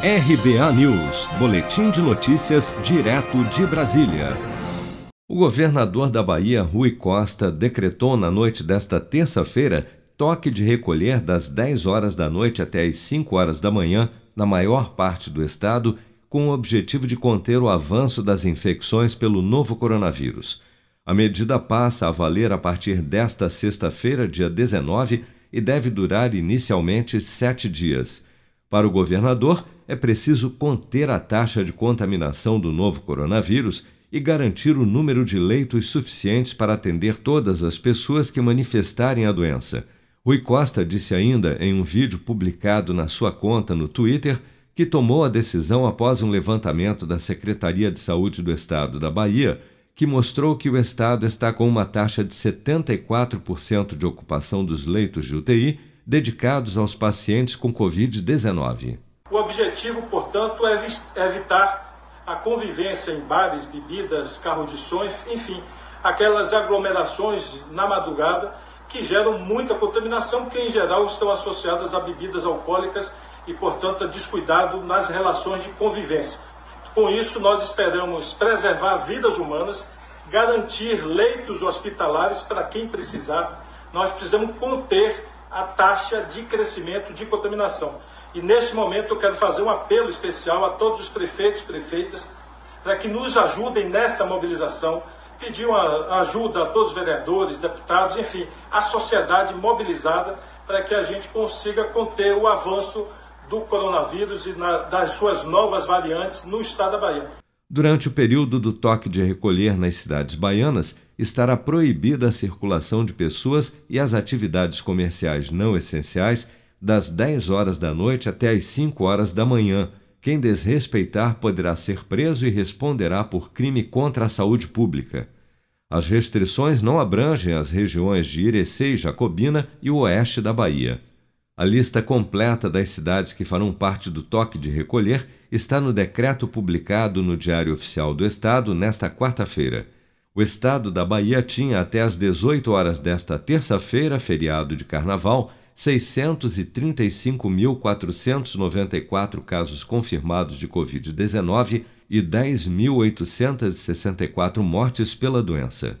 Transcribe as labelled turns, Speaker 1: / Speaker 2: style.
Speaker 1: RBA News, Boletim de Notícias, direto de Brasília. O governador da Bahia, Rui Costa, decretou na noite desta terça-feira toque de recolher das 10 horas da noite até as 5 horas da manhã na maior parte do estado, com o objetivo de conter o avanço das infecções pelo novo coronavírus. A medida passa a valer a partir desta sexta-feira, dia 19, e deve durar inicialmente sete dias. Para o governador, é preciso conter a taxa de contaminação do novo coronavírus e garantir o número de leitos suficientes para atender todas as pessoas que manifestarem a doença. Rui Costa disse ainda em um vídeo publicado na sua conta no Twitter que tomou a decisão após um levantamento da Secretaria de Saúde do Estado da Bahia, que mostrou que o Estado está com uma taxa de 74% de ocupação dos leitos de UTI dedicados aos pacientes com Covid-19.
Speaker 2: O objetivo, portanto, é evitar a convivência em bares, bebidas, carros de som, enfim, aquelas aglomerações na madrugada que geram muita contaminação, que em geral estão associadas a bebidas alcoólicas e, portanto, a descuidado nas relações de convivência. Com isso, nós esperamos preservar vidas humanas, garantir leitos hospitalares para quem precisar. Nós precisamos conter a taxa de crescimento de contaminação. E neste momento eu quero fazer um apelo especial a todos os prefeitos e prefeitas para que nos ajudem nessa mobilização. Pedir uma ajuda a todos os vereadores, deputados, enfim, a sociedade mobilizada para que a gente consiga conter o avanço do coronavírus e na, das suas novas variantes no estado da Bahia.
Speaker 1: Durante o período do toque de recolher nas cidades baianas, estará proibida a circulação de pessoas e as atividades comerciais não essenciais das 10 horas da noite até as 5 horas da manhã. Quem desrespeitar poderá ser preso e responderá por crime contra a saúde pública. As restrições não abrangem as regiões de Irecê e Jacobina e o oeste da Bahia. A lista completa das cidades que farão parte do toque de recolher está no decreto publicado no Diário Oficial do Estado nesta quarta-feira. O estado da Bahia tinha até às 18 horas desta terça-feira, feriado de carnaval, 635.494 casos confirmados de Covid-19 e 10.864 mortes pela doença.